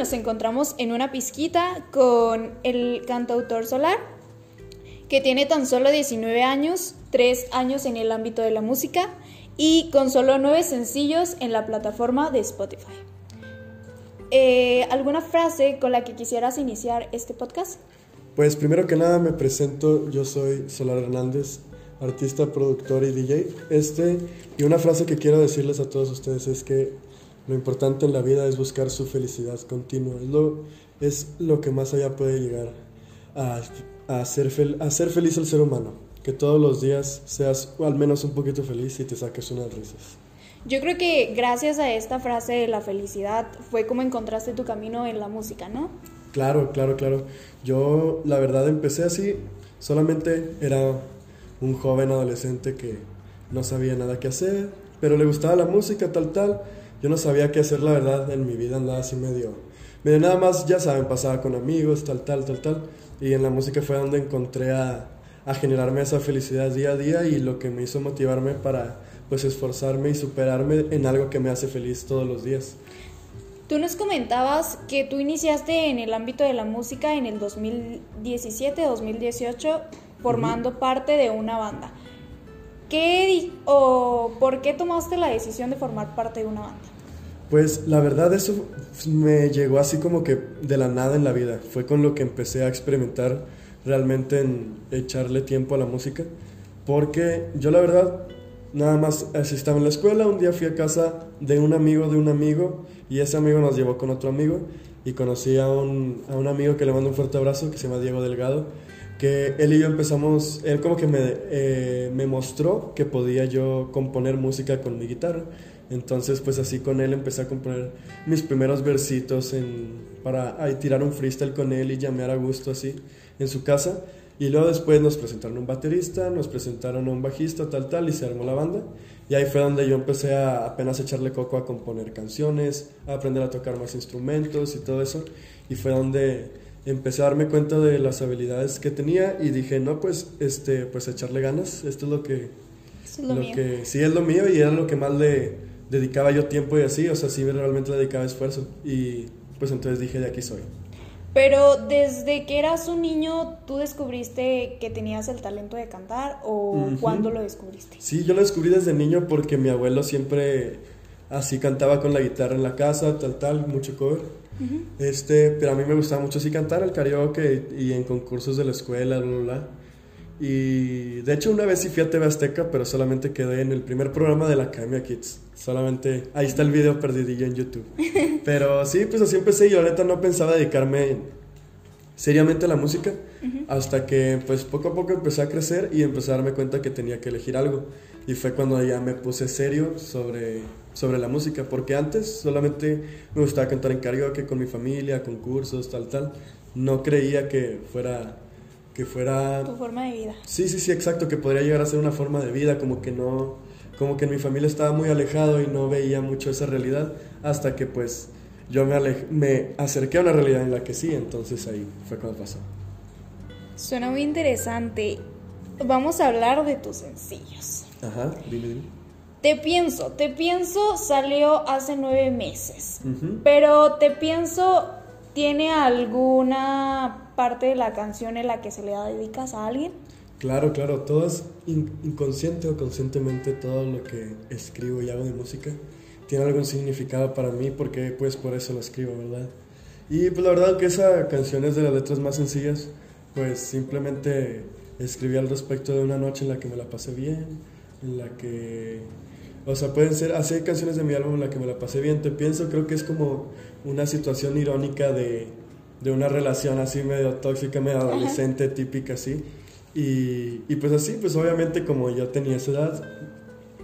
nos encontramos en una pizquita con el cantautor Solar, que tiene tan solo 19 años, 3 años en el ámbito de la música y con solo 9 sencillos en la plataforma de Spotify. Eh, ¿Alguna frase con la que quisieras iniciar este podcast? Pues primero que nada me presento, yo soy Solar Hernández, artista, productor y DJ. Este, y una frase que quiero decirles a todos ustedes es que lo importante en la vida es buscar su felicidad continua. Es lo, es lo que más allá puede llegar a, a, hacer a ser feliz el ser humano. Que todos los días seas al menos un poquito feliz y te saques unas risas. Yo creo que gracias a esta frase de la felicidad fue como encontraste tu camino en la música, ¿no? Claro, claro, claro. Yo la verdad empecé así, solamente era un joven adolescente que no sabía nada que hacer, pero le gustaba la música, tal, tal. Yo no sabía qué hacer, la verdad, en mi vida andaba así medio, medio nada más, ya saben, pasaba con amigos, tal, tal, tal, tal. Y en la música fue donde encontré a, a generarme esa felicidad día a día y lo que me hizo motivarme para pues esforzarme y superarme en algo que me hace feliz todos los días. Tú nos comentabas que tú iniciaste en el ámbito de la música en el 2017-2018 formando parte de una banda. ¿Qué o por qué tomaste la decisión de formar parte de una banda? Pues la verdad eso me llegó así como que de la nada en la vida. Fue con lo que empecé a experimentar realmente en echarle tiempo a la música. Porque yo la verdad nada más estaba en la escuela, un día fui a casa de un amigo de un amigo y ese amigo nos llevó con otro amigo y conocí a un, a un amigo que le mando un fuerte abrazo que se llama Diego Delgado que él y yo empezamos, él como que me, eh, me mostró que podía yo componer música con mi guitarra. Entonces, pues así con él empecé a componer mis primeros versitos en, para tirar un freestyle con él y llamear a gusto así en su casa. Y luego después nos presentaron un baterista, nos presentaron a un bajista, tal, tal, y se armó la banda. Y ahí fue donde yo empecé a apenas echarle coco a componer canciones, a aprender a tocar más instrumentos y todo eso. Y fue donde empecé a darme cuenta de las habilidades que tenía y dije, no, pues, este, pues echarle ganas, esto es lo que, es lo, mío. que sí es lo mío y era lo que más le dedicaba yo tiempo y así, o sea, sí realmente le dedicaba esfuerzo y pues entonces dije, de aquí soy. Pero desde que eras un niño, ¿tú descubriste que tenías el talento de cantar o cuándo lo descubriste? Sí, yo lo descubrí desde niño porque mi abuelo siempre así cantaba con la guitarra en la casa, tal, tal, mucho cover. este, pero a mí me gustaba mucho así cantar el karaoke y en concursos de la escuela, bla, bla, bla. Y de hecho una vez sí fui a TV Azteca, pero solamente quedé en el primer programa de la Academia Kids. Solamente, ahí está el video perdidillo en YouTube. Pero sí, pues así empecé y ahorita no pensaba dedicarme seriamente a la música. Hasta que pues poco a poco empecé a crecer y empecé a darme cuenta que tenía que elegir algo. Y fue cuando ya me puse serio sobre, sobre la música. Porque antes solamente me gustaba cantar en karaoke con mi familia, concursos, tal, tal. No creía que fuera que fuera... Tu forma de vida. Sí, sí, sí, exacto, que podría llegar a ser una forma de vida, como que no, como que en mi familia estaba muy alejado y no veía mucho esa realidad, hasta que pues yo me, me acerqué a una realidad en la que sí, entonces ahí fue cuando pasó. Suena muy interesante. Vamos a hablar de tus sencillos. Ajá, dime, dime. Te pienso, te pienso salió hace nueve meses, pero te pienso tiene alguna parte de la canción en la que se le dedicas a alguien? Claro, claro, todo es inconsciente o conscientemente todo lo que escribo y hago de música tiene algún significado para mí porque pues por eso lo escribo, ¿verdad? Y pues la verdad que esa canción es de las letras más sencillas, pues simplemente escribí al respecto de una noche en la que me la pasé bien, en la que o sea, pueden ser, así canciones de mi álbum en la que me la pasé bien, te pienso, creo que es como una situación irónica de de una relación así medio tóxica, medio adolescente, típica así. Y, y, pues así, pues obviamente como yo tenía esa edad,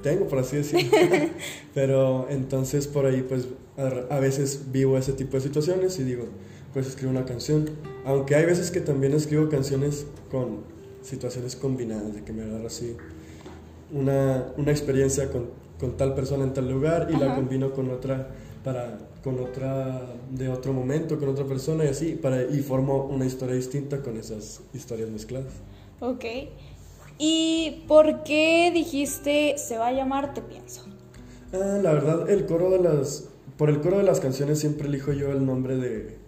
tengo por así decirlo, pero entonces por ahí pues a, veces vivo ese tipo de situaciones y digo, pues escribo una canción, aunque hay veces que también escribo canciones con situaciones combinadas, de que me agarro así una, una experiencia con, con, tal persona en tal lugar y la combino con otra para con otra de otro momento, con otra persona y así, para, y formo una historia distinta con esas historias mezcladas. Ok. ¿Y por qué dijiste se va a llamar Te Pienso? Ah, la verdad, el coro de las por el coro de las canciones siempre elijo yo el nombre de,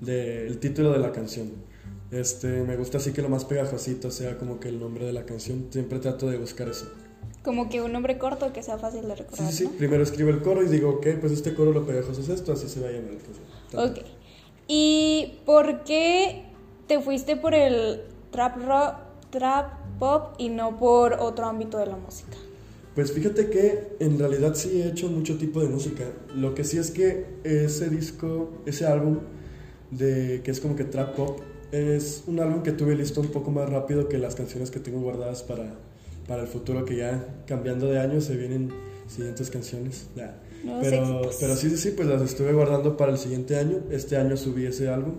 de el título de la canción. Este, me gusta así que lo más pegajosito sea como que el nombre de la canción. Siempre trato de buscar eso. Como que un nombre corto que sea fácil de recordar. Sí, sí, Primero escribo el coro y digo, ok, pues este coro lo pegajoso es esto, así se va a llamar. Pues, ok. ¿Y por qué te fuiste por el trap rock, trap pop y no por otro ámbito de la música? Pues fíjate que en realidad sí he hecho mucho tipo de música. Lo que sí es que ese disco, ese álbum de que es como que trap pop, es un álbum que tuve listo un poco más rápido que las canciones que tengo guardadas para, para el futuro, que ya cambiando de año se vienen siguientes canciones. pero, pero sí, sí, sí, pues las estuve guardando para el siguiente año. Este año subí ese álbum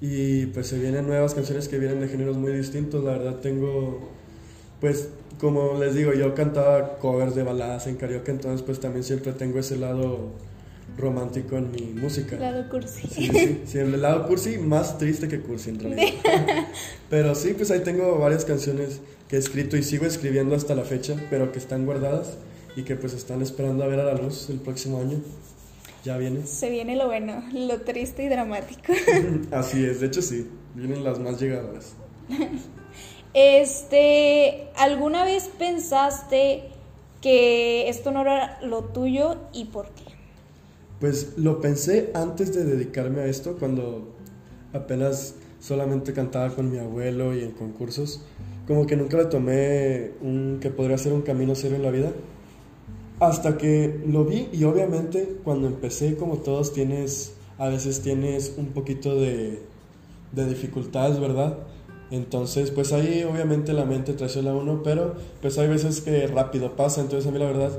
y pues se vienen nuevas canciones que vienen de géneros muy distintos. La verdad tengo, pues como les digo, yo cantaba covers de baladas en karaoke, entonces pues también siempre tengo ese lado romántico en mi música. El lado cursi. Sí, sí, sí, el lado cursi más triste que cursi en realidad. pero sí, pues ahí tengo varias canciones que he escrito y sigo escribiendo hasta la fecha, pero que están guardadas y que pues están esperando a ver a la luz el próximo año. Ya viene. Se viene lo bueno, lo triste y dramático. Así es, de hecho sí, vienen las más llegadoras. Este, ¿alguna vez pensaste que esto no era lo tuyo y por qué? Pues lo pensé antes de dedicarme a esto, cuando apenas solamente cantaba con mi abuelo y en concursos. Como que nunca le tomé un que podría ser un camino serio en la vida. Hasta que lo vi y obviamente cuando empecé, como todos, tienes, a veces tienes un poquito de, de dificultades, ¿verdad? Entonces, pues ahí obviamente la mente traiciona a uno, pero pues hay veces que rápido pasa. Entonces a mí la verdad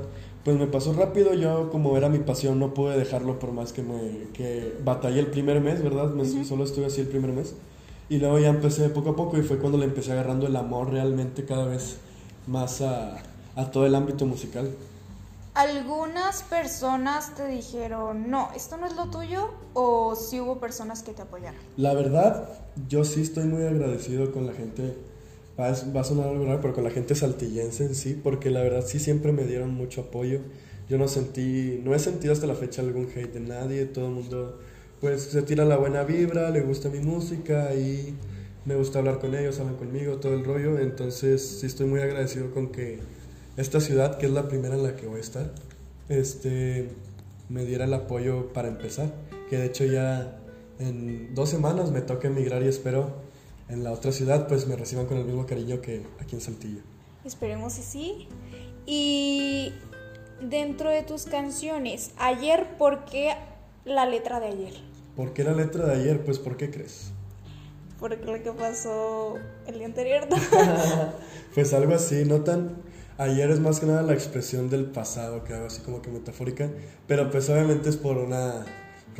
pues me pasó rápido, yo como era mi pasión no pude dejarlo por más que me que batallé el primer mes, ¿verdad? Solo estuve así el primer mes. Y luego ya empecé poco a poco y fue cuando le empecé agarrando el amor realmente cada vez más a, a todo el ámbito musical. ¿Algunas personas te dijeron, no, esto no es lo tuyo? ¿O sí hubo personas que te apoyaron? La verdad, yo sí estoy muy agradecido con la gente va, a sonar algo raro, pero con la gente saltillense en sí, porque la verdad sí siempre me dieron mucho apoyo. Yo no sentí, no he sentido hasta la fecha algún hate de nadie, todo el mundo pues se tira la buena vibra, le gusta mi música y me gusta hablar con ellos, hablan conmigo, todo el rollo, entonces sí estoy muy agradecido con que esta ciudad, que es la primera en la que voy a estar, este, me diera el apoyo para empezar, que de hecho ya en dos semanas me toca emigrar y espero en la otra ciudad pues me reciban con el mismo cariño que aquí en Saltillo. Esperemos que sí. Y dentro de tus canciones, ayer, ¿por qué la letra de ayer? ¿Por qué la letra de ayer? Pues ¿por qué crees? Porque lo que pasó el día anterior. pues algo así, no tan... Ayer es más que nada la expresión del pasado, que algo así como que metafórica, pero pues obviamente es por una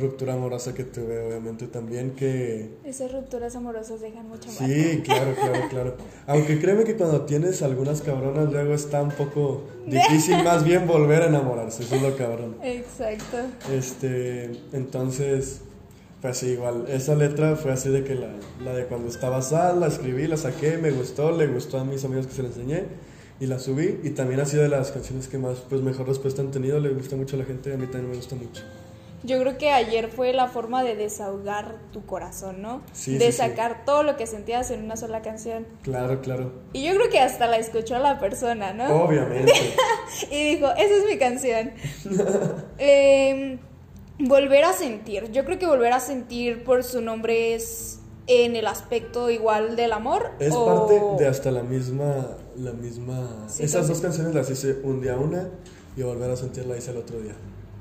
ruptura amorosa que tuve, obviamente también que... Esas rupturas amorosas dejan mucha marca. Sí, claro, claro, claro. Aunque créeme que cuando tienes algunas cabronas luego está un poco difícil más bien volver a enamorarse, eso es lo cabrón. Exacto. Este, entonces, pues sí, igual, esa letra fue así de que la, la de cuando estaba sal, la escribí, la saqué, me gustó, le gustó a mis amigos que se la enseñé y la subí y también ha sido de las canciones que más, pues mejor respuesta han tenido, le gusta mucho a la gente, a mí también me gusta mucho. Yo creo que ayer fue la forma de desahogar tu corazón, ¿no? Sí, de sacar todo lo que sentías en una sola canción. Claro, claro. Y yo creo que hasta la escuchó la persona, ¿no? Obviamente. y dijo, esa es mi canción. Em, volver a sentir. Yo creo que volver a sentir por su nombre es en el aspecto igual del amor. Es parte de hasta la misma, la misma. Esas dos canciones las hice un día una y volver a sentirla hice el otro día.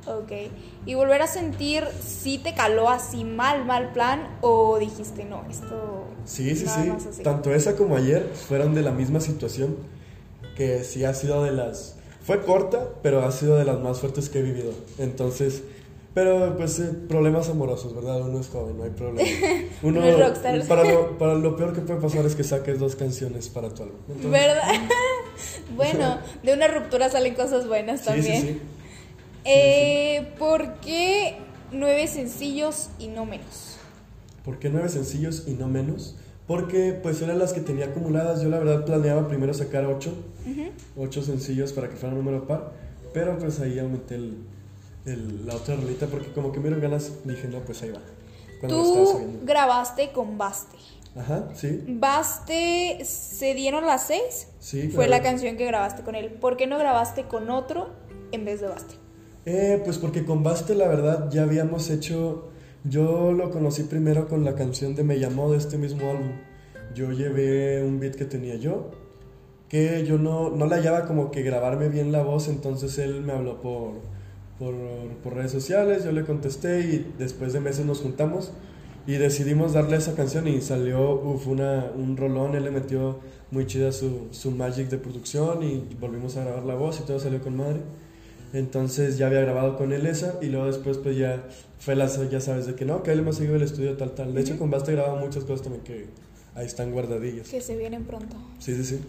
Ok. ¿Y volver a sentir si te caló así mal, mal plan o dijiste, no, esto... Sí, sí, sí. Tanto esa como ayer fueron de la misma situación, que sí ha sido de las... Fue corta, pero ha sido de las más fuertes que he vivido. Entonces... Pero pues eh, problemas amorosos, ¿verdad? Uno es joven, no hay problema. Uno, no rockstar. Para lo, para lo peor que puede pasar es que saques dos canciones para tu álbum. ¿Verdad? bueno, de una ruptura salen cosas buenas también. Sí, sí, sí. Eh, ¿Por qué nueve sencillos y no menos? ¿Por qué nueve sencillos y no menos? Porque pues eran las que tenía acumuladas. Yo la verdad planeaba primero sacar ocho, ocho sencillos para que fuera un número par, pero pues ahí aumenté el, el- la otra rolita porque como que me dieron ganas, dije, no, pues ahí va. Cuando Tú grabaste con Baste. Ajá, sí, Baste, ¿se dieron las seis? sí. Fue claro. la canción que grabaste con él. ¿Por qué no grabaste con otro en vez de Baste? Eh, pues porque con Baste la verdad ya habíamos hecho, yo lo conocí primero con la canción de Me llamó de este mismo álbum. Yo llevé un beat que tenía yo, que yo no, no le hallaba como que grabarme bien la voz, entonces él me habló por, por, por redes sociales, yo le contesté y después de meses nos juntamos y decidimos darle esa canción y salió uf, una, un rolón, él le metió muy chida su, su magic de producción y volvimos a grabar la voz y todo salió con madre. Entonces ya había grabado con él esa y luego después pues ya fue la, ya sabes de que no, que él hemos seguido el estudio tal tal. De hecho con Basta grababa muchas cosas también que ahí están guardadillas. Que se vienen pronto. Sí, sí, sí.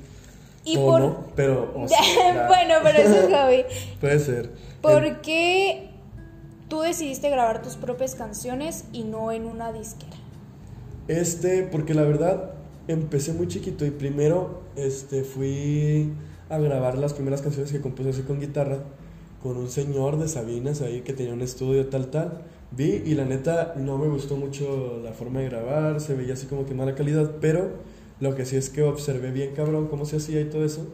Y O por... no, pero o bueno, pero eso es hobby. puede ser. ¿Por qué tú decidiste grabar tus propias canciones y no en una disquera? Este, porque la verdad empecé muy chiquito y primero este, fui a grabar las primeras canciones que compuse así con guitarra con un señor de Sabinas ahí que tenía un estudio tal tal. Vi y la neta no me gustó mucho la forma de grabar, se veía así como que mala calidad, pero lo que sí es que observé bien cabrón cómo se hacía y todo eso.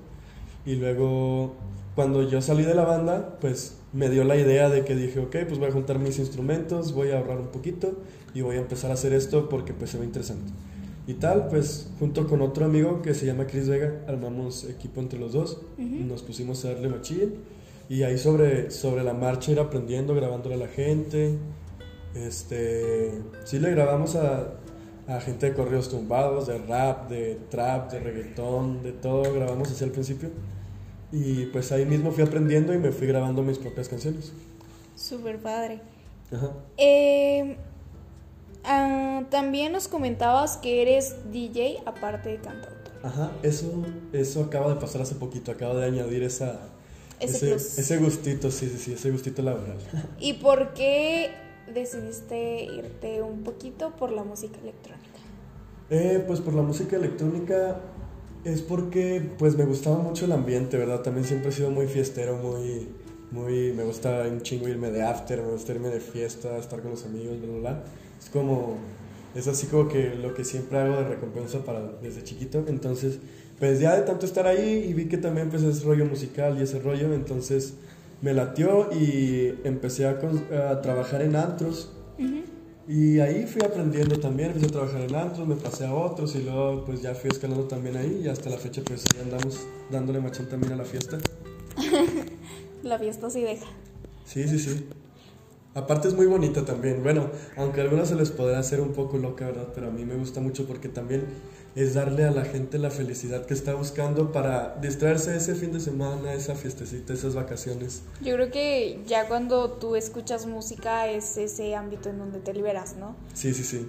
Y luego cuando yo salí de la banda, pues me dio la idea de que dije, ok, pues voy a juntar mis instrumentos, voy a ahorrar un poquito y voy a empezar a hacer esto porque pues se ve interesante. Y tal, pues junto con otro amigo que se llama Chris Vega, armamos equipo entre los dos, nos pusimos a darle machín y ahí sobre, sobre la marcha ir aprendiendo, grabándole a la gente. Este, sí le grabamos a, a gente de corridos tumbados, de rap, de trap, de reggaetón, de todo, grabamos así al principio. Y pues ahí mismo fui aprendiendo y me fui grabando mis propias canciones. Súper padre. Ajá. Eh, ah, también nos comentabas que eres DJ aparte de cantautor. Ajá, eso, eso acaba de pasar hace poquito, acabo de añadir esa, Ese ese, ese gustito, sí, sí, sí, ese gustito laboral. ¿Y por qué decidiste irte un poquito por la música electrónica? Eh, pues por la música electrónica es porque pues me gustaba mucho el ambiente, ¿verdad? También siempre he sido muy fiestero, muy, muy, me gusta un chingo irme de after, me gusta irme de fiesta, estar con los amigos, bla, bla, bla. Es como, es así como que lo que siempre hago de recompensa para desde chiquito. Entonces, pues ya de tanto estar ahí y vi que también pues es rollo musical y ese rollo, entonces me latió y empecé a, con- a trabajar en antros. Y ahí fui aprendiendo también, empecé a trabajar en antros, me pasé a otros y luego pues ya fui escalando también ahí y hasta la fecha pues ahí andamos dándole machín también a la fiesta. La fiesta sí deja. Sí, sí, sí. Aparte es muy bonita también. Bueno, aunque a algunos se les podrá hacer un poco loca, ¿verdad? Pero a mí me gusta mucho porque también es darle a la gente la felicidad que está buscando para distraerse ese fin de semana, esa fiestecita, esas vacaciones. Yo creo que ya cuando tú escuchas música es ese ámbito en donde te liberas, ¿no? Sí, sí, sí.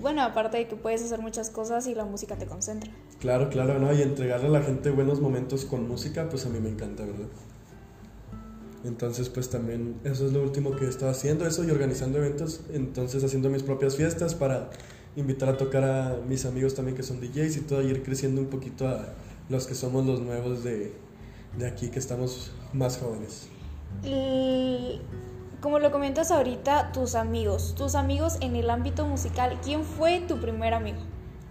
Bueno, aparte de que puedes hacer muchas cosas y la música te concentra. Claro, claro, ¿no? Y entregarle a la gente buenos momentos con música, pues a mí me encanta, ¿verdad? Entonces, pues también eso es lo último que he estado haciendo, eso y organizando eventos, entonces haciendo mis propias fiestas para invitar a tocar a mis amigos también que son DJs y todo, ir creciendo un poquito a los que somos los nuevos de, de aquí, que estamos más jóvenes. Y como lo comentas ahorita, tus amigos, tus amigos en el ámbito musical, ¿quién fue tu primer amigo?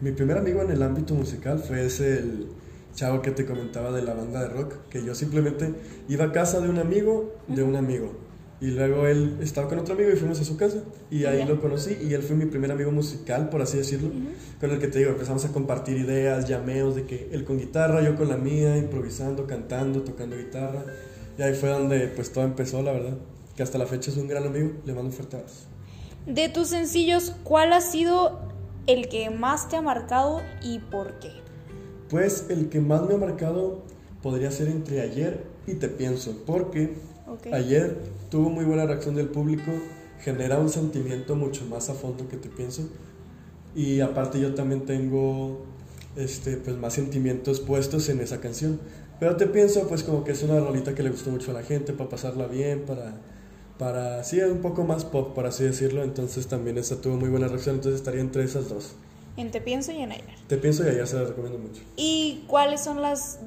Mi primer amigo en el ámbito musical fue ese, el chavo que te comentaba de la banda de rock, que yo simplemente iba a casa de un amigo, de un amigo. Y luego él estaba con otro amigo y fuimos a su casa. Y ahí lo conocí y él fue mi primer amigo musical, por así decirlo. Con el que te digo, empezamos a compartir ideas, llameos, de que él con guitarra, yo con la mía, improvisando, cantando, tocando guitarra. Y ahí fue donde pues todo empezó, la verdad. Que hasta la fecha es un gran amigo. Le mando un fuerte abrazo. De tus sencillos, ¿cuál ha sido el que más te ha marcado y por qué? Pues el que más me ha marcado podría ser entre ayer y te pienso, porque Ayer tuvo muy buena reacción del público, genera un sentimiento mucho más a fondo que te pienso y aparte yo también tengo este pues más sentimientos puestos en esa canción. Pero te pienso pues como que es una rolita que le gustó mucho a la gente para pasarla bien, para para sí un poco más pop por así decirlo, entonces también esa tuvo muy buena reacción, entonces estaría entre esas dos. En Te Pienso y en Ayer. Te pienso y ayer se la recomiendo mucho. ¿Y cuáles son las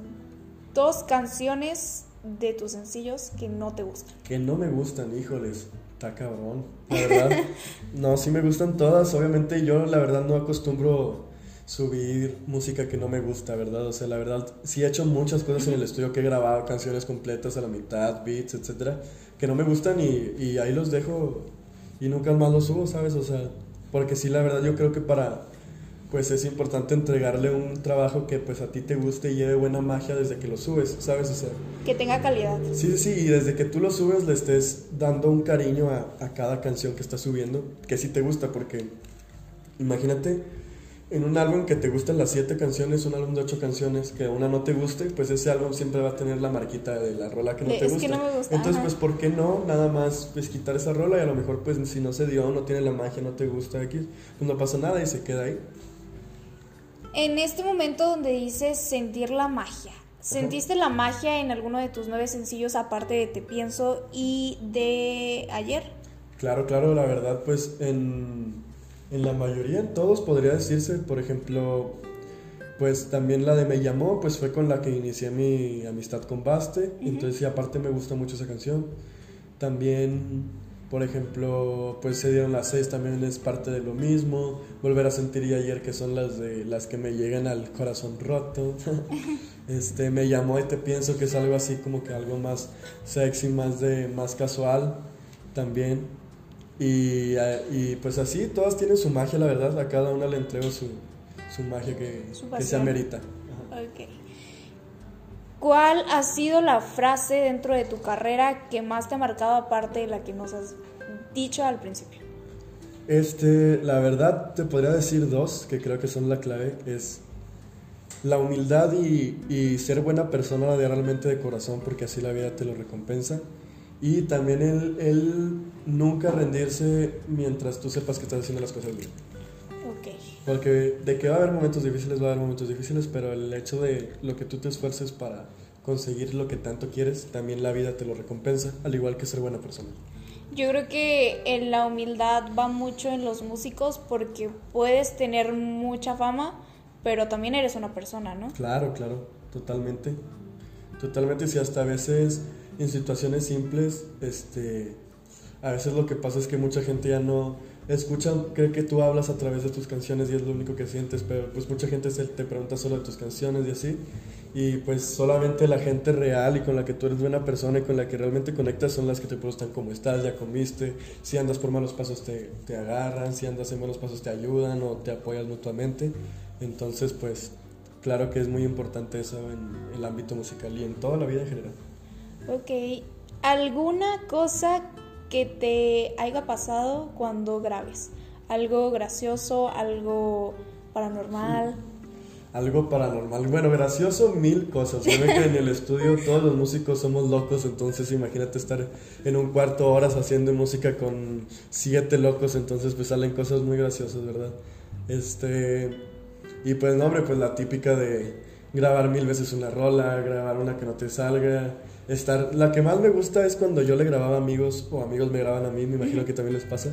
dos canciones de tus sencillos que no te gustan? Que no me gustan, híjoles. Está cabrón. La verdad. no, sí me gustan todas. Obviamente yo la verdad no acostumbro subir música que no me gusta, ¿verdad? O sea, la verdad, sí he hecho muchas cosas en el estudio que he grabado, canciones completas a la mitad, beats, etcétera, que no me gustan y, y ahí los dejo y nunca más los subo, ¿sabes? O sea, porque sí, la verdad, yo creo que para, pues es importante entregarle un trabajo que pues a ti te guste y lleve buena magia desde que lo subes, ¿sabes? O sea, que tenga calidad. Sí, sí, y desde que tú lo subes le estés dando un cariño a, a cada canción que estás subiendo, que sí te gusta, porque imagínate en un álbum que te gustan las siete canciones, un álbum de ocho canciones, que una no te guste, pues ese álbum siempre va a tener la marquita de la rola que no te es gusta. Que no me gusta. Entonces, ajá. pues, ¿por qué no? Nada más, pues, quitar esa rola y a lo mejor, pues, si no se dio, no tiene la magia, no te gusta aquí, pues no pasa nada y se queda ahí. En este momento donde dices sentir la magia, ¿sentiste la magia en alguno de tus nueve sencillos aparte de Te Pienso y de ayer? Claro, claro, la verdad, pues, en en la mayoría, en todos podría decirse, por ejemplo, pues también la de Me llamó, pues fue con la que inicié mi amistad con Baste, entonces y aparte me gusta mucho esa canción. También, por ejemplo, pues se dieron las seis, también es parte de lo mismo. Volver a sentir y ayer, que son las de las que me llegan al corazón roto. este, me llamó y te pienso que es algo así como que algo más sexy, más de más casual también. Y, y, pues así, todas tienen su magia, la verdad. A cada una le entrego su, su magia que, Su que se amerita. Ok. ¿Cuál ha sido la frase dentro de tu carrera que más te ha marcado aparte de la que nos has dicho al principio? Este, la verdad te podría decir dos que creo que son la clave. Es la humildad y, ser buena persona de realmente de corazón porque así la vida te lo recompensa. Y también el, el, nunca rendirse mientras tú sepas que estás haciendo las cosas bien. Porque de que va a haber momentos difíciles, va a haber momentos difíciles, pero el hecho de lo que tú te esfuerces para conseguir lo que tanto quieres, también la vida te lo recompensa, al igual que ser buena persona. Yo creo que en la humildad va mucho en los músicos porque puedes tener mucha fama, pero también eres una persona, ¿no? Claro, claro, totalmente. Totalmente, si hasta a veces en situaciones simples, este, a veces lo que pasa es que mucha gente ya no escucha, cree que tú hablas a través de tus canciones y es lo único que sientes, pero pues mucha gente se te pregunta solo de tus canciones y así, y pues solamente la gente real y con la que tú eres buena persona y con la que realmente conectas son las que te preguntan cómo estás, ya comiste, si andas por malos pasos te, te agarran, si andas en buenos pasos te ayudan o te apoyas mutuamente, entonces pues claro que es muy importante eso en el ámbito musical y en toda la vida en general. Ok, ¿alguna cosa que te haya pasado cuando grabes? ¿Algo gracioso, algo paranormal? Algo paranormal. Bueno, gracioso, mil cosas. Se en el estudio todos los músicos somos locos, entonces imagínate estar en un cuarto horas haciendo música con siete locos, entonces pues salen cosas muy graciosas, ¿verdad? Este. Y pues no, hombre, pues la típica de grabar mil veces una rola, grabar una que no te salga, estar... La que más me gusta es cuando yo le grababa a amigos o amigos me graban a mí, me imagino que también les pasa,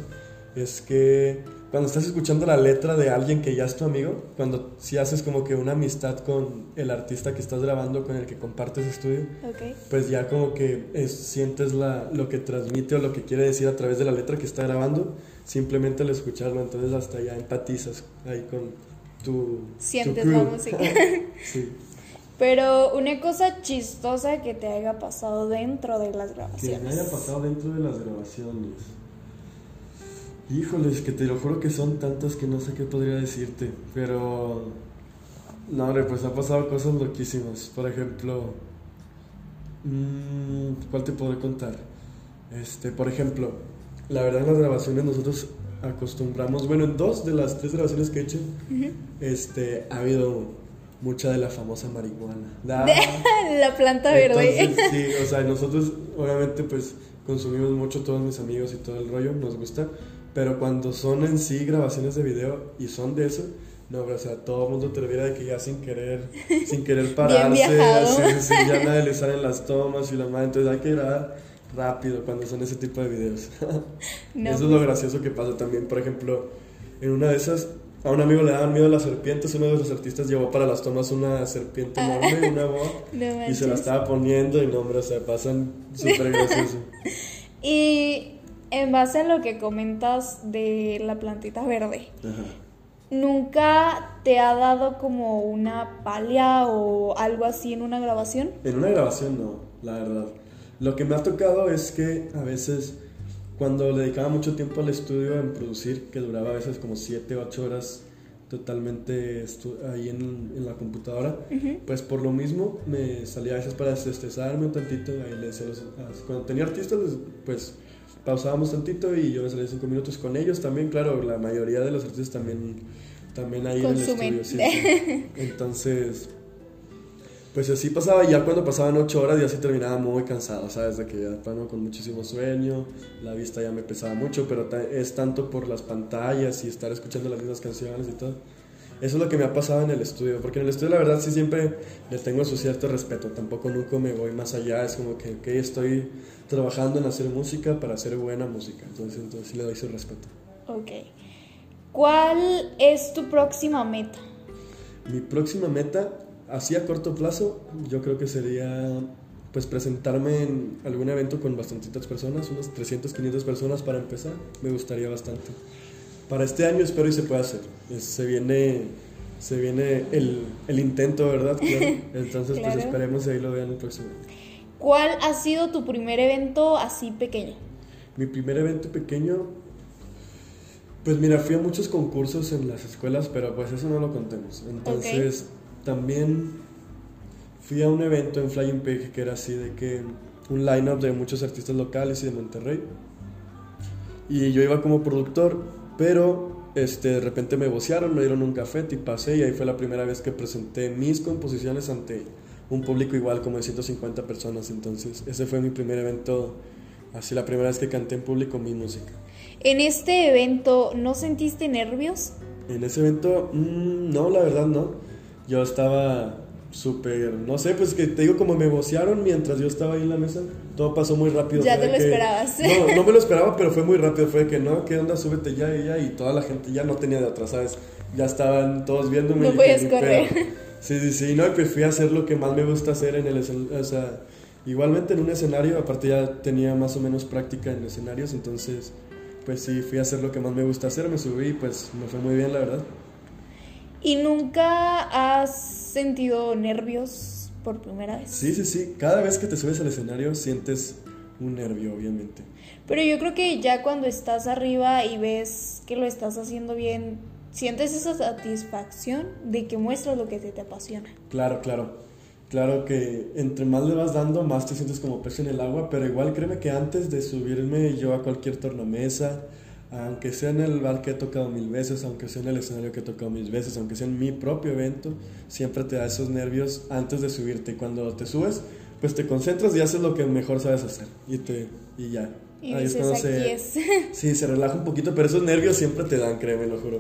es que cuando estás escuchando la letra de alguien que ya es tu amigo, cuando si haces como que una amistad con el artista que estás grabando, con el que compartes estudio, Ok. pues ya como que es- sientes la, lo que transmite o lo que quiere decir a través de la letra que está grabando, simplemente al escucharlo, entonces hasta ya empatizas ahí con tu... Sientes tu la crew. música. sí. Pero una cosa chistosa que te haya pasado dentro de las Que grabaciones. me haya pasado dentro de las grabaciones. Híjoles, que te lo juro que son tantas que no sé qué podría decirte. Pero. No, hombre, pues ha pasado cosas loquísimas. Por ejemplo. mm, ¿Cuál te podré contar? Este, por ejemplo, la verdad en las grabaciones nosotros acostumbramos. Bueno, en dos de las tres grabaciones que he hecho, este, ha habido mucha de la famosa marihuana. Da- la planta verde. entonces, sí, o sea, nosotros obviamente pues consumimos mucho todos mis amigos y todo el rollo, nos gusta, pero cuando son en sí grabaciones de video y son de eso, no, pero, o sea, todo el mundo te lo viera de que ya sin querer, sin querer pararse, así, sí, ya nadie le salen las tomas y la madre, entonces hay que grabar rápido cuando son ese tipo de videos. No, Eso es lo gracioso que pasa también, por ejemplo, en una de esas A un amigo le daban miedo a las serpientes. Uno de los artistas llevó para las tomas una serpiente Ah. enorme, una boa, No y se la estaba poniendo. Y no, hombre, o sea, pasan súper gracioso. Y en base a lo que comentas de la plantita verde, Ajá. ¿nunca te ha dado como una palia o algo así en una grabación? En una grabación no, la verdad. Lo que me ha tocado es que a veces, cuando le dedicaba mucho tiempo al estudio en producir, que duraba a veces como 7, 8 horas totalmente ahí en, en la computadora, pues por lo mismo me salía a veces para desestresarme un tantito. Ahí le decía a los- a- cuando tenía artistas, les- pues pausábamos tantito y yo me salía 5 minutos con ellos también. Claro, la mayoría de los artistas también, también ahí Consumen. en el estudio. sí, sí. Entonces, pues así pasaba, y ya cuando pasaban ocho horas ya sí terminaba muy cansado, ¿sabes? De que ya plano con muchísimo sueño, la vista ya me pesaba mucho, pero es tanto por las pantallas y estar escuchando las mismas canciones y todo. Eso es lo que me ha pasado en el estudio, porque en el estudio la verdad sí siempre le tengo su cierto respeto, tampoco nunca me voy más allá, es como que ok, estoy trabajando en hacer música para hacer buena música, entonces, entonces sí le doy su respeto. Ok. ¿Cuál es tu próxima meta? Mi próxima meta, así a corto plazo, yo creo que sería pues presentarme en algún evento con bastantitas personas, unas 300, 500 personas para empezar, me gustaría bastante. Para este año espero y se pueda hacer. Es- se viene se viene el, el intento, ¿verdad? Claro. Entonces Claro. pues esperemos y ahí lo vean el próximo. ¿Cuál ha sido tu primer evento así pequeño? Mi primer evento pequeño, pues mira, fui a muchos concursos en las escuelas, pero pues eso no lo contemos. Entonces, también fui a un evento en Flying Pig que era así de que un line-up de muchos artistas locales y de Monterrey. Y yo iba como productor, pero este, de repente me vocearon, me dieron un café y pasé y ahí fue la primera vez que presenté mis composiciones ante un público igual como de 150 personas. Entonces, ese fue mi primer evento, así la primera vez que canté en público mi música. En este evento, ¿no sentiste nervios? En ese evento, mm, no, la verdad no. Yo estaba súper, no sé, pues que te digo, como me vocearon mientras yo estaba ahí en la mesa, todo pasó muy rápido. Ya te lo que- esperabas. No, no me lo esperaba, pero fue muy rápido. Fue que no, ¿qué onda? Súbete ya y ya. Y toda la gente ya no tenía de atrás, ¿sabes? Ya estaban todos viéndome. No y podías ni correr. Sí, sí, sí. No, y pues fui a hacer lo que más me gusta hacer en el escenario. O sea, igualmente en un escenario, aparte ya tenía más o menos práctica en escenarios, entonces, pues sí, fui a hacer lo que más me gusta hacer. Me subí y pues me fue muy bien, la verdad. ¿Y nunca has sentido nervios por primera vez? Sí, sí, sí. Cada vez que te subes al escenario sientes un nervio, obviamente. Pero yo creo que ya cuando estás arriba y ves que lo estás haciendo bien, sientes esa satisfacción de que muestras lo que te, te apasiona. Claro, claro. Claro que entre más le vas dando, más te sientes como pez en el agua, pero igual créeme que antes de subirme yo a cualquier tornamesa, aunque sea en el bar que he tocado mil veces, aunque sea en el escenario que he tocado mil veces, aunque sea en mi propio evento, siempre te da esos nervios antes de subirte. Y cuando te subes, pues te concentras y haces lo que mejor sabes hacer. Y, te, y ya. Y Ahí es dices, cuando aquí se, es. Sí, se relaja un poquito, pero esos nervios siempre te dan, créeme, lo juro.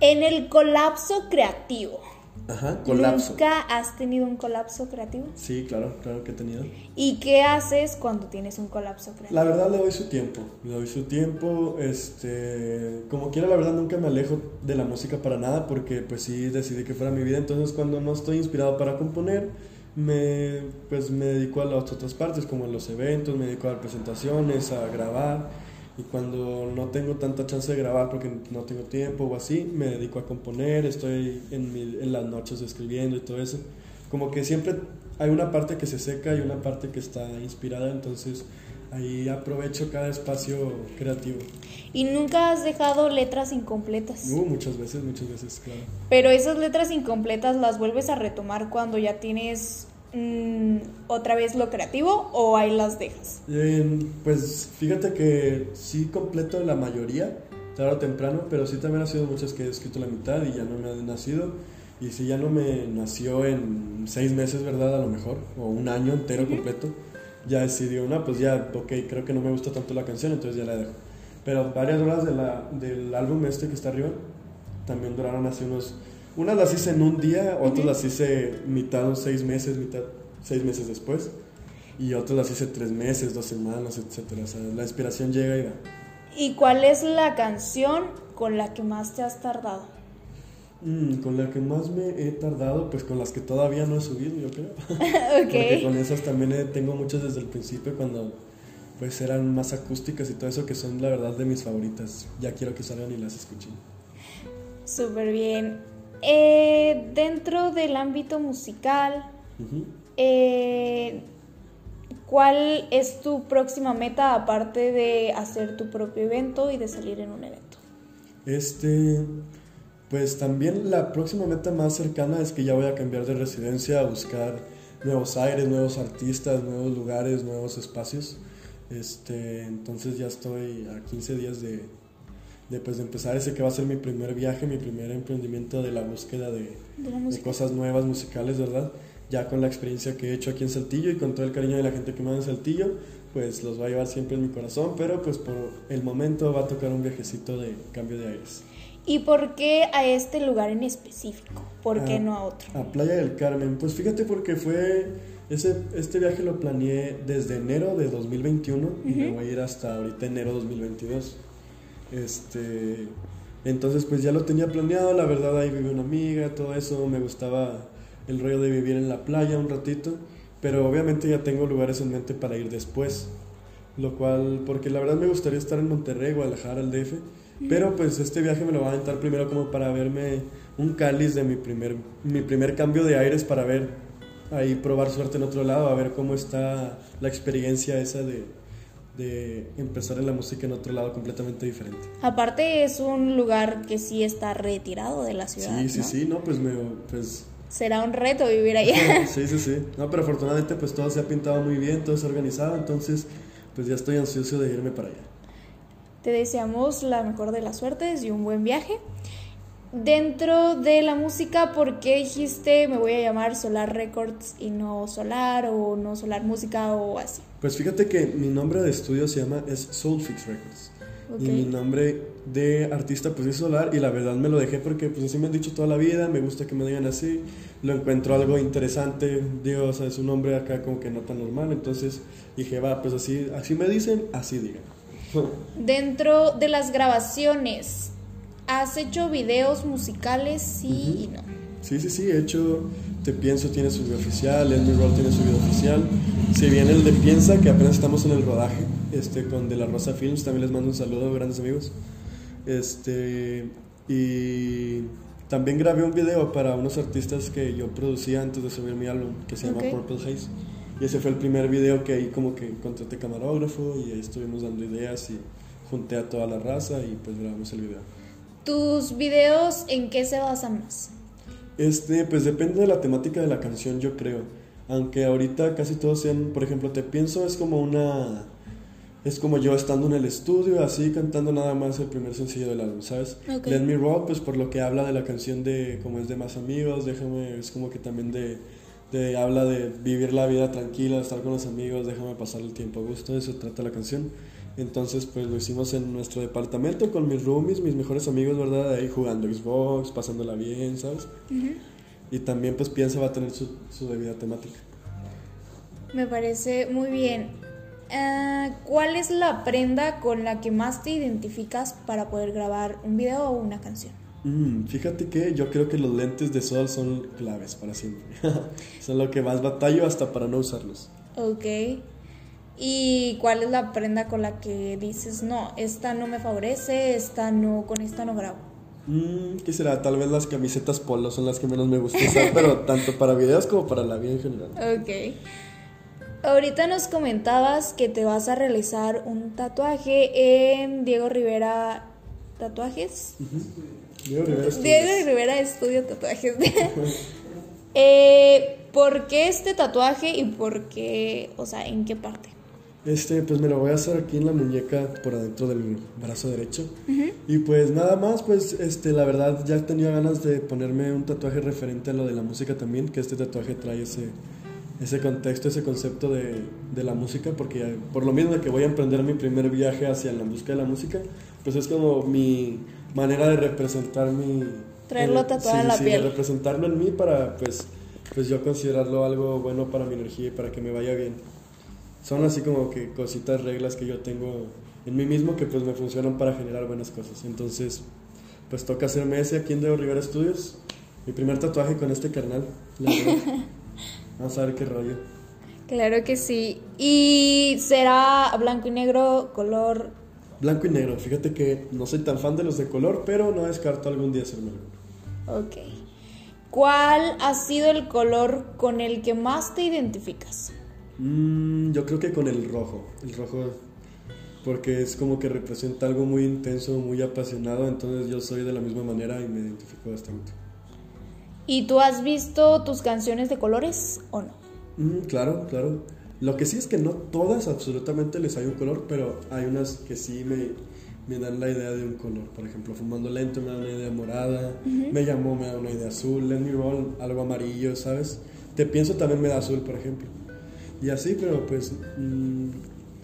En el colapso creativo. Ajá, colapso. ¿Nunca has tenido un colapso creativo? Sí, claro, claro que he tenido. ¿Y qué haces cuando tienes un colapso creativo? La verdad le doy su tiempo, le doy su tiempo, este, como quiera la verdad nunca me alejo de la música para nada porque pues sí decidí que fuera mi vida, entonces cuando no estoy inspirado para componer, me, pues me dedico a las otras partes como en los eventos, me dedico a dar presentaciones, a grabar y cuando no tengo tanta chance de grabar porque no tengo tiempo o así, me dedico a componer, estoy en, mi- en las noches escribiendo y todo eso. Como que siempre hay una parte que se seca y una parte que está inspirada, entonces ahí aprovecho cada espacio creativo. ¿Y nunca has dejado letras incompletas? Uh, muchas veces, muchas veces, claro. Pero esas letras incompletas las vuelves a retomar cuando ya tienes mm, otra vez lo creativo o ahí las dejas. Eh, pues fíjate que sí completo la mayoría, tarde o temprano, pero sí también ha sido muchas que he escrito la mitad y ya no me han nacido. Y si ya no me nació en seis meses, ¿verdad? A lo mejor, o un año entero completo, ya decidí una, pues ya, ok, creo que no me gusta tanto la canción, entonces ya la dejo. Pero varias horas de la, del álbum este que está arriba también duraron así unos... Unas las hice en un día, otras las hice mitad seis meses, mitad seis meses después. Y otras las hice tres meses, dos semanas, etcétera. O sea, la inspiración llega y va. ¿Y cuál es la canción con la que más te has tardado? Mm, con la que más me he tardado, pues con las que todavía no he subido, yo creo. Porque con esas también tengo muchas desde el principio cuando pues eran más acústicas y todo eso que son la verdad de mis favoritas. Ya quiero que salgan y las escuchen. Súper bien. Eh, dentro del ámbito musical, eh, ¿cuál es tu próxima meta aparte de hacer tu propio evento y de salir en un evento? Este, pues también la próxima meta más cercana es que ya voy a cambiar de residencia a buscar nuevos aires, nuevos artistas, nuevos lugares, nuevos espacios. Este, entonces ya estoy a 15 días de, de, pues, de empezar ese que va a ser mi primer viaje, mi primer emprendimiento de la búsqueda de, de, cosas nuevas musicales, ¿verdad? Ya con la experiencia que he hecho aquí en Saltillo y con todo el cariño de la gente que me da en Saltillo, pues los va a llevar siempre en mi corazón, pero pues por el momento va a tocar un viajecito de cambio de aires. ¿Y por qué a este lugar en específico? ¿Por qué no a otro? A Playa del Carmen. Pues fíjate porque fue... Ese, este viaje lo planeé desde enero de 2021 y me voy a ir hasta ahorita enero 2022. Este, entonces pues ya lo tenía planeado, la verdad ahí vive una amiga, todo eso, me gustaba el rollo de vivir en la playa un ratito, pero obviamente ya tengo lugares en mente para ir después, lo cual, porque la verdad me gustaría estar en Monterrey, Guadalajara, el DF, pero pues este viaje me lo va a aventar primero como para verme un cáliz de mi primer, mi primer cambio de aires para ver, ahí probar suerte en otro lado, a ver cómo está la experiencia esa de, de empezar en la música en otro lado completamente diferente. Aparte es un lugar que sí está retirado de la ciudad. Sí, sí, sí, no, pues me... Pues, Será un reto vivir allá. sí, sí, sí. No, pero afortunadamente pues todo se ha pintado muy bien, todo se ha organizado, entonces pues ya estoy ansioso de irme para allá. Te deseamos la mejor de las suertes y un buen viaje. Dentro de la música, ¿por qué dijiste me voy a llamar Solar Records y no Solar o no Solar Música o así? Pues fíjate que mi nombre de estudio se llama es Soulfix Records. Y mi nombre de artista pues es Solar y la verdad me lo dejé porque pues así me han dicho toda la vida, me gusta que me digan así, lo encuentro algo interesante, digo, o sea, es un nombre acá como que no tan normal, entonces dije, va, pues así, así me dicen, así digan. Dentro de las grabaciones, ¿has hecho videos musicales? Sí y no. Sí, sí, sí, he hecho Te Pienso tiene su video oficial, Let Me Roll tiene su video oficial. Si bien el de Piensa, que apenas estamos en el rodaje, este, con De La Rosa Films, también les mando un saludo, grandes amigos. Este, y también grabé un video para unos artistas que yo producía antes de subir mi álbum, que se llama Purple Haze. Y ese fue el primer video que ahí como que contraté camarógrafo y ahí estuvimos dando ideas y junté a toda la raza y pues grabamos el video. ¿Tus videos en qué se basan más? Este, pues depende de la temática de la canción, yo creo. Aunque ahorita casi todos sean, por ejemplo, Te Pienso es como una... Es como yo estando en el estudio, así cantando nada más el primer sencillo del álbum, ¿sabes? Let Me Roll, pues por lo que habla de la canción de como es de más amigos, déjame, es como que también de te habla de vivir la vida tranquila, estar con los amigos, déjame pasar el tiempo a gusto, de eso trata la canción. Entonces, pues lo hicimos en nuestro departamento con mis roomies, mis mejores amigos, ¿verdad? Ahí jugando Xbox, pasándola bien, ¿sabes? Y también, pues piensa va a tener su, su debida temática. Me parece muy bien. Ah, ¿Cuál es la prenda con la que más te identificas para poder grabar un video o una canción? Mm, fíjate que yo creo que los lentes de sol son claves para siempre. son lo que más batallo hasta para no usarlos. Ok. ¿Y cuál es la prenda con la que dices, no, esta no me favorece, esta no, con esta no grabo? Mm, ¿Qué será? Tal vez las camisetas polo son las que menos me gusta usar, pero tanto para videos como para la vida en general. Ok. Ahorita nos comentabas que te vas a realizar un tatuaje en Diego Rivera Tatuajes. Diego Rivera Diego Rivera Estudio Tatuajes. eh, ¿Por qué este tatuaje y por qué, o sea, en qué parte? Este, pues me lo voy a hacer aquí en la muñeca por adentro del brazo derecho. Y pues nada más, pues este, la verdad ya tenía ganas de ponerme un tatuaje referente a lo de la música también, que este tatuaje trae ese, ese contexto, ese concepto de, de la música, porque por lo mismo que voy a emprender mi primer viaje hacia la búsqueda de la música, pues es como mi manera de representar mi... Traerlo tatuado en la sí, piel. De representarlo en mí para, pues, pues yo considerarlo algo bueno para mi energía y para que me vaya bien. Son así como que cositas, reglas que yo tengo en mí mismo que pues me funcionan para generar buenas cosas. Entonces, pues toca hacerme ese aquí en Deo Rivera Studios. Mi primer tatuaje con este carnal. la. Vamos a ver qué rollo. Claro que sí. ¿Y será blanco y negro, color? Blanco y negro. Fíjate que no soy tan fan de los de color, pero no descarto algún día hacerme. Ok. ¿Cuál ha sido el color con el que más te identificas? Mm, yo creo que con el rojo. El rojo porque es como que representa algo muy intenso, muy apasionado, entonces yo soy de la misma manera y me identifico bastante. ¿Y tú has visto tus canciones de colores o no? Mm, claro, claro. Lo que sí es que no todas absolutamente les hay un color, pero hay unas que sí me, me dan la idea de un color. Por ejemplo, Fumando Lento me da una idea morada, Me Llamó me da una idea azul, Let Me Roll algo amarillo, ¿sabes? Te Pienso también me da azul, por ejemplo. Y así, pero pues... Mm,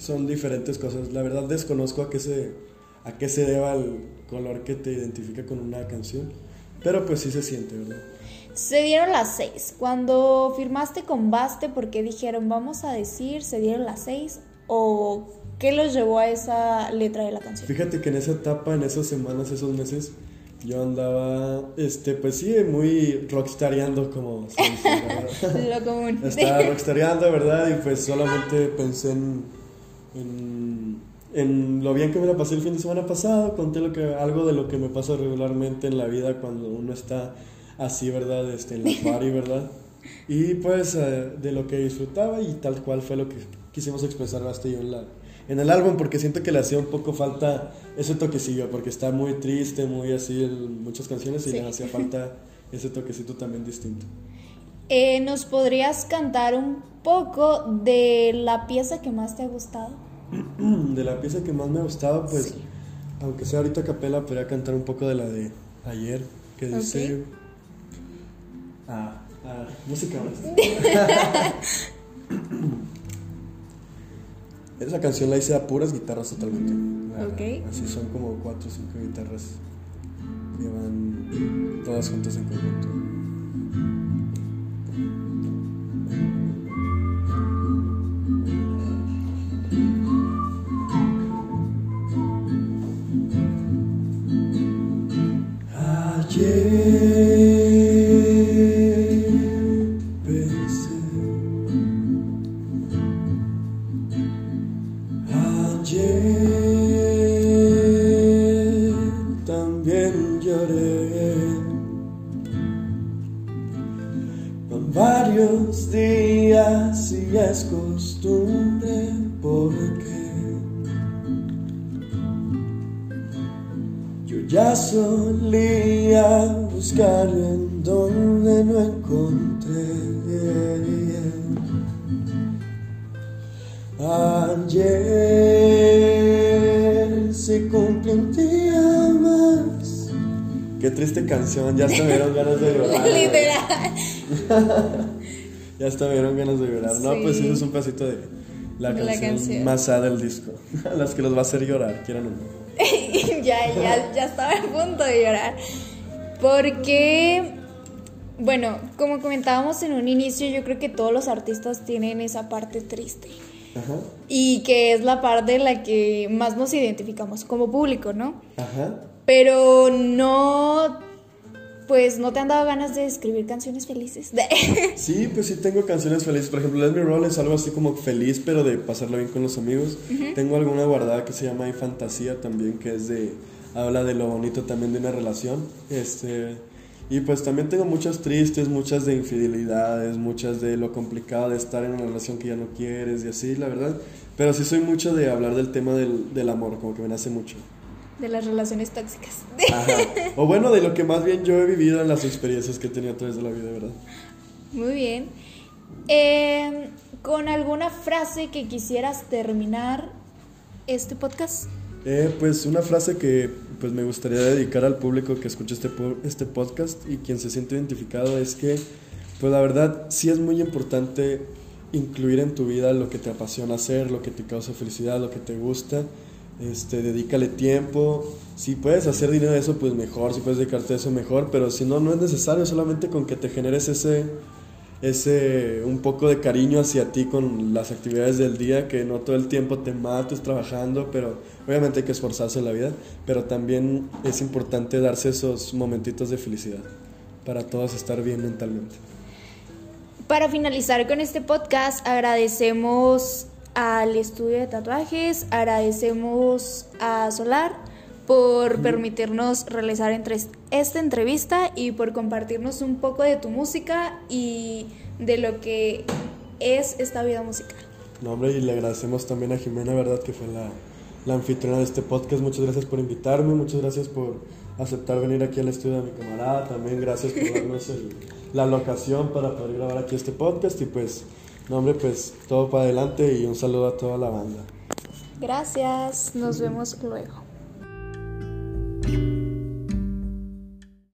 son diferentes cosas. La verdad desconozco a qué se, a qué se deba el color que te identifica con una canción, pero pues sí se siente, ¿verdad? Se dieron las seis. Cuando firmaste con Baste, ¿por qué dijeron vamos a decir se dieron las seis? ¿O qué los llevó a esa letra de la canción? Fíjate que en esa etapa, en esas semanas, esos meses, yo andaba, este, pues sí, muy rockstareando como Lo común. Estaba rockstareando, ¿verdad? Y pues solamente pensé en en, lo bien que me la pasé el fin de semana pasado, conté lo que, algo de lo que me pasa regularmente en la vida cuando uno está así, ¿verdad? Este, en la party, ¿verdad? Y pues eh, de lo que disfrutaba y tal cual fue lo que quisimos expresar hasta yo en, la, en el álbum, porque siento que le hacía un poco falta ese toquecillo, porque está muy triste, muy así en muchas canciones y le hacía falta ese toquecito también distinto. Eh, ¿Nos podrías cantar un poco de la pieza que más te ha gustado? de la pieza que más me ha gustado, pues, aunque sea ahorita capela, podría cantar un poco de la de ayer, que dice... Ah, ah, música Esa canción la hice a puras guitarras totalmente. Así son como cuatro o cinco guitarras que van todas juntas en conjunto. Ya hasta me dieron ganas de llorar. Literal. ya hasta me dieron ganas de llorar. No, pues eso es un pasito de la, canción, más sad del disco. Las que los va a hacer llorar, quieran o no. ya, ya, ya estaba a punto de llorar. Porque, bueno, como comentábamos en un inicio, yo creo que todos los artistas tienen esa parte triste. Ajá. Y que es la parte en la que más nos identificamos como público, ¿no? Ajá. Pero no pues no te han dado ganas de escribir canciones felices. sí, pues sí tengo canciones felices. Por ejemplo, Let Me Roll es algo así como feliz, pero de pasarlo bien con los amigos. Tengo alguna guardada que se llama Y Fantasía también, que es de habla de lo bonito también de una relación. Este y pues también tengo muchas tristes, muchas de infidelidades, muchas de lo complicado de estar en una relación que ya no quieres y así, la verdad. Pero sí soy mucho de hablar del tema del, del amor, como que me nace mucho de las relaciones tóxicas. O bueno, de lo que más bien yo he vivido en las experiencias que he tenido a través de la vida, ¿verdad? Muy bien. Em, ¿Con alguna frase que quisieras terminar este podcast? Eh, pues una frase que pues me gustaría dedicar al público que escucha este, este podcast y quien se siente identificado es que pues la verdad sí es muy importante incluir en tu vida lo que te apasiona hacer, lo que te causa felicidad, lo que te gusta este, dedícale tiempo. Si puedes hacer dinero de eso, pues mejor. Si puedes dedicarte a eso, mejor. Pero si no, no es necesario. Solamente con que te generes ese, ese un poco de cariño hacia ti con las actividades del día, que no todo el tiempo te mates trabajando, pero obviamente hay que esforzarse en la vida, pero también es importante darse esos momentitos de felicidad para todos estar bien mentalmente. Para finalizar con este podcast, agradecemos al estudio de tatuajes, agradecemos a Solar por permitirnos realizar esta entrevista y por compartirnos un poco de tu música y de lo que es esta vida musical. No, hombre, y le agradecemos también a Jimena, ¿verdad? Que fue la, la anfitriona de este podcast. Muchas gracias por invitarme, muchas gracias por aceptar venir aquí al estudio de mi camarada. También gracias por darnos la locación para poder grabar aquí este podcast. Y pues, no, hombre, pues todo para adelante y un saludo a toda la banda. Gracias, nos vemos luego.